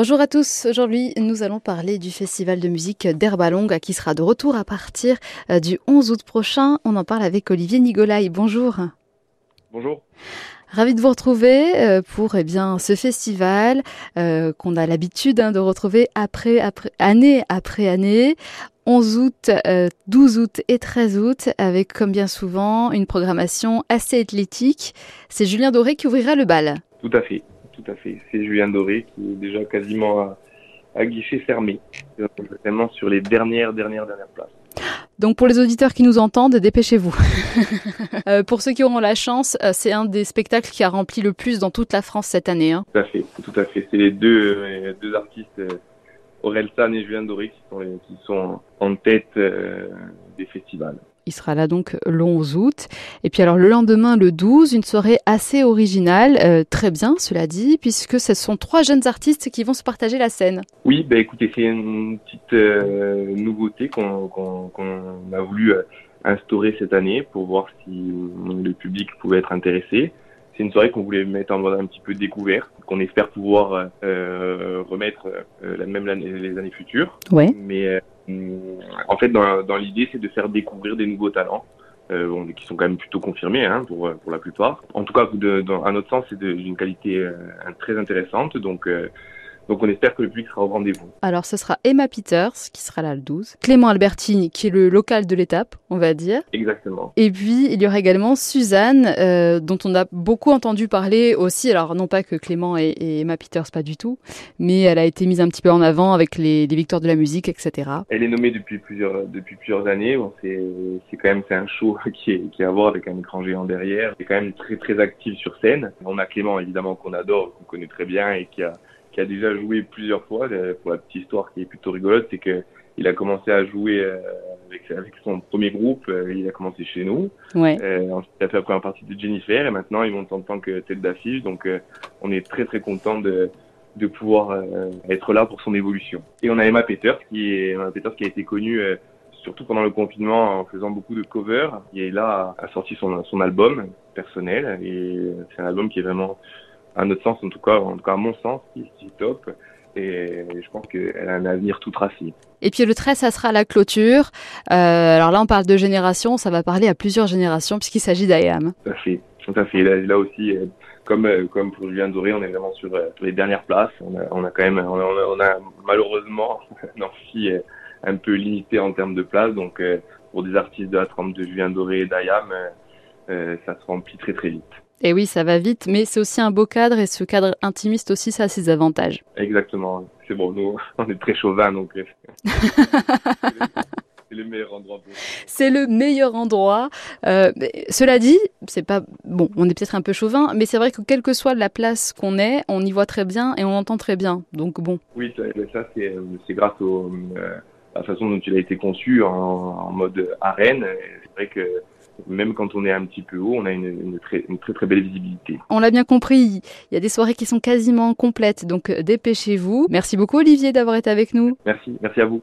Bonjour à tous. Aujourd'hui, nous allons parler du festival de musique d'Herbalongue qui sera de retour à partir euh, du 11 août prochain. On en parle avec Olivier Nigolaï. Bonjour. Bonjour. Ravi de vous retrouver euh, pour eh bien ce festival euh, qu'on a l'habitude hein, de retrouver après, après année après année. 11 août, 12 août et 13 août, avec comme bien souvent une programmation assez athlétique. C'est Julien Doré qui ouvrira le bal. Tout à fait tout à fait. C'est Julien Doré qui est déjà quasiment à, guichet fermé, vraiment sur les dernières, dernières, dernières places. Donc pour les auditeurs qui nous entendent, dépêchez-vous. Euh, pour ceux qui auront la chance, euh, c'est un des spectacles qui a rempli le plus dans toute la France cette année. Hein. Tout à fait, tout à fait. C'est les deux, euh, deux artistes, Aurel San et Julien Doré, qui sont, qui sont en tête des festivals. Il sera là donc le 11 août. Et puis alors le lendemain, le 12, une soirée assez originale, euh, très bien cela dit, puisque ce sont trois jeunes artistes qui vont se partager la scène. Oui, bah écoutez, c'est une petite euh, nouveauté qu'on a voulu euh, instaurer cette année pour voir si le public pouvait être intéressé. C'est une soirée qu'on voulait mettre en mode un petit peu découverte, qu'on espère pouvoir remettre même les années futures. Ouais. Mais en fait, dans, dans l'idée, c'est de faire découvrir des nouveaux talents. Euh, qui sont quand même plutôt confirmés hein, pour, pour la plupart. En tout cas, de, dans, à notre sens, c'est d'une qualité euh, très intéressante. Donc, euh, donc on espère que le public sera au rendez-vous. Alors ce sera Emma Peters qui sera là le 12, Clément Albertini qui est le local de l'étape, on va dire. Exactement. Et puis il y aura également Suzanne euh, dont on a beaucoup entendu parler aussi. Alors non pas que Clément et, Emma Peters pas du tout, mais elle a été mise un petit peu en avant avec les, victoires de la musique, etc. Elle est nommée depuis plusieurs depuis plusieurs années. Bon, c'est c'est quand même c'est un show qui est qui est à voir avec un écran géant derrière. C'est quand même très très actif sur scène. On a Clément évidemment qu'on adore, qu'on connaît très bien et qui a qui a déjà joué plusieurs fois. Pour la petite histoire qui est plutôt rigolote, c'est que il a commencé à jouer euh, avec, avec son premier groupe. Euh, il a commencé chez nous. Ouais. Euh, ensuite, il a fait la première partie de Jennifer et maintenant il monte en tant que tête d'affiche. Donc, on est très très content de de pouvoir être là pour son évolution. Et on a Emma Peters qui est Emma Peters qui a été connue surtout pendant le confinement en faisant beaucoup de covers. Et là a sorti son son album personnel et c'est un album qui est vraiment à notre sens, en tout cas, en tout cas à mon sens, est top. Et je pense qu'elle a un avenir tout tracé. Et puis le 13, ça sera la clôture. Euh, alors là, on parle de génération, ça va parler à plusieurs générations puisqu'il s'agit d'IAM. Tout à fait, tout à fait. Là, aussi, euh, comme, euh, comme pour Julien Doré, on est vraiment sur, les dernières places. On a, on a quand même, on a, on a malheureusement un amphi un peu limité en termes de places. Donc pour des artistes de la trempe de Julien Doré et d'IAM, ça se remplit très très vite. Et oui, ça va vite, mais c'est aussi un beau cadre et ce cadre intimiste aussi, ça a ses avantages. Exactement. C'est bon, nous, on est très chauvin, donc. Euh, c'est le meilleur endroit. C'est le meilleur endroit. Euh, cela dit, c'est pas bon. On est peut-être un peu chauvin, mais c'est vrai que quelle que soit la place qu'on est, on y voit très bien et on entend très bien. Donc bon. Oui, ça, c'est grâce au, euh, à la façon dont il a été conçu en, en mode arène. C'est vrai que même quand on est un petit peu haut, on a une, très, très, très belle visibilité. On l'a bien compris, il y a des soirées qui sont quasiment complètes, donc euh, dépêchez-vous. Merci beaucoup Olivier d'avoir été avec nous. Merci, merci à vous.